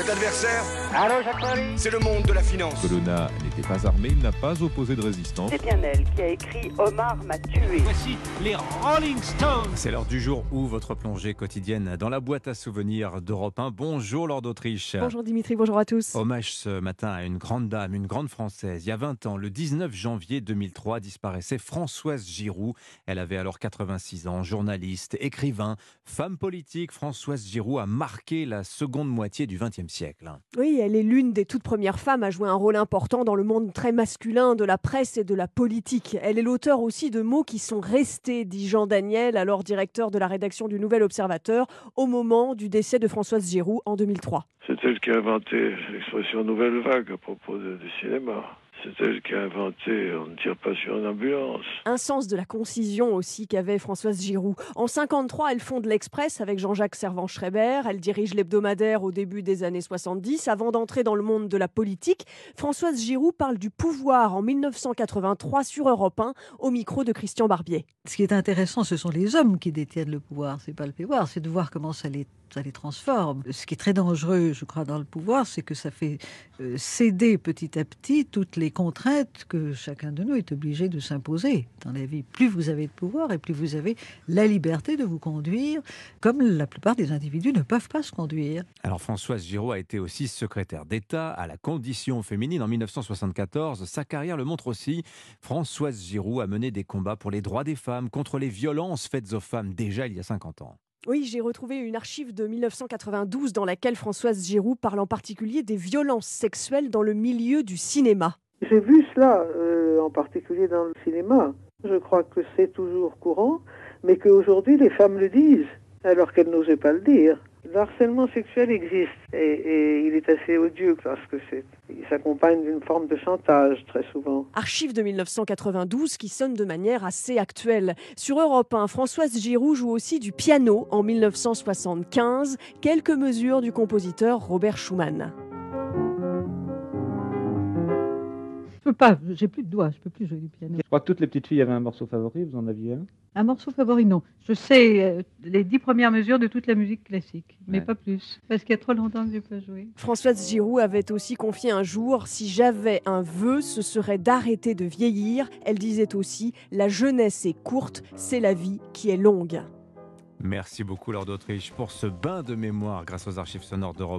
Cet adversaire, c'est le monde de la finance. Colonna n'était pas armé, il n'a pas opposé de résistance. C'est bien elle qui a écrit Omar m'a tué. Voici les Rolling Stones. C'est l'heure du jour où votre plongée quotidienne dans la boîte à souvenirs d'Europe 1. Bonjour Lord d'Autriche. Bonjour Dimitri, bonjour à tous. Hommage ce matin à une grande dame, une grande française. Il y a 20 ans, le 19 janvier 2003, disparaissait Françoise Giroud. Elle avait alors 86 ans, journaliste, écrivain, femme politique. Françoise Giroud a marqué la seconde moitié du XXe siècle. Oui, elle est l'une des toutes premières femmes à jouer un rôle important dans le monde très masculin de la presse et de la politique. Elle est l'auteur aussi de mots qui sont restés, dit Jean Daniel, alors directeur de la rédaction du Nouvel Observateur, au moment du décès de Françoise Giroud en 2003. C'est elle qui a inventé l'expression nouvelle vague à propos du cinéma. C'est elle qui a inventé on ne tire pas sur une ambulance. Un sens de la concision aussi qu'avait Françoise Giroud. En 53, elle fonde l'Express avec Jean-Jacques Servan-Schreiber. Elle dirige l'hebdomadaire au début des années 70. Avant d'entrer dans le monde de la politique, Françoise Giroud parle du pouvoir en 1983 sur Europe 1 au micro de Christian Barbier. Ce qui est intéressant, ce sont les hommes qui détiennent le pouvoir, c'est pas le pouvoir, c'est de voir comment ça les, ça les transforme. Ce qui est très dangereux, je crois, dans le pouvoir, c'est que ça fait euh, céder petit à petit toutes les contraintes que chacun de nous est obligé de s'imposer dans la vie. Plus vous avez de pouvoir et plus vous avez la liberté de vous conduire, comme la plupart des individus ne peuvent pas se conduire. Alors Françoise Giraud a été aussi secrétaire d'État à la condition féminine en 1974. Sa carrière le montre aussi. Françoise Giroud a mené des combats pour les droits des femmes, contre les violences faites aux femmes déjà il y a 50 ans. Oui, j'ai retrouvé une archive de 1992 dans laquelle Françoise Giroud parle en particulier des violences sexuelles dans le milieu du cinéma. J'ai vu cela, euh, en particulier dans le cinéma. Je crois que c'est toujours courant, mais qu'aujourd'hui les femmes le disent, alors qu'elles n'osaient pas le dire. Le harcèlement sexuel existe et, et il est assez odieux parce que c'est, il s'accompagne d'une forme de chantage très souvent. Archive de 1992 qui sonne de manière assez actuelle. Sur Europe 1, Françoise Giroud joue aussi du piano en 1975, quelques mesures du compositeur Robert Schumann. Peux pas, j'ai plus de doigts, je peux plus jouer du piano. Je crois que toutes les petites filles avaient un morceau favori, vous en aviez un? Un morceau favori, non. Je sais euh, les dix premières mesures de toute la musique classique, mais Ouais. pas plus, parce qu'il y a trop longtemps que j'ai pas joué. Françoise Giroud avait aussi confié un jour Si j'avais un vœu, ce serait d'arrêter de vieillir. Elle disait aussi La jeunesse est courte, c'est la vie qui est longue. Merci beaucoup Lord d'Autriche pour ce bain de mémoire grâce aux archives sonores d'Europe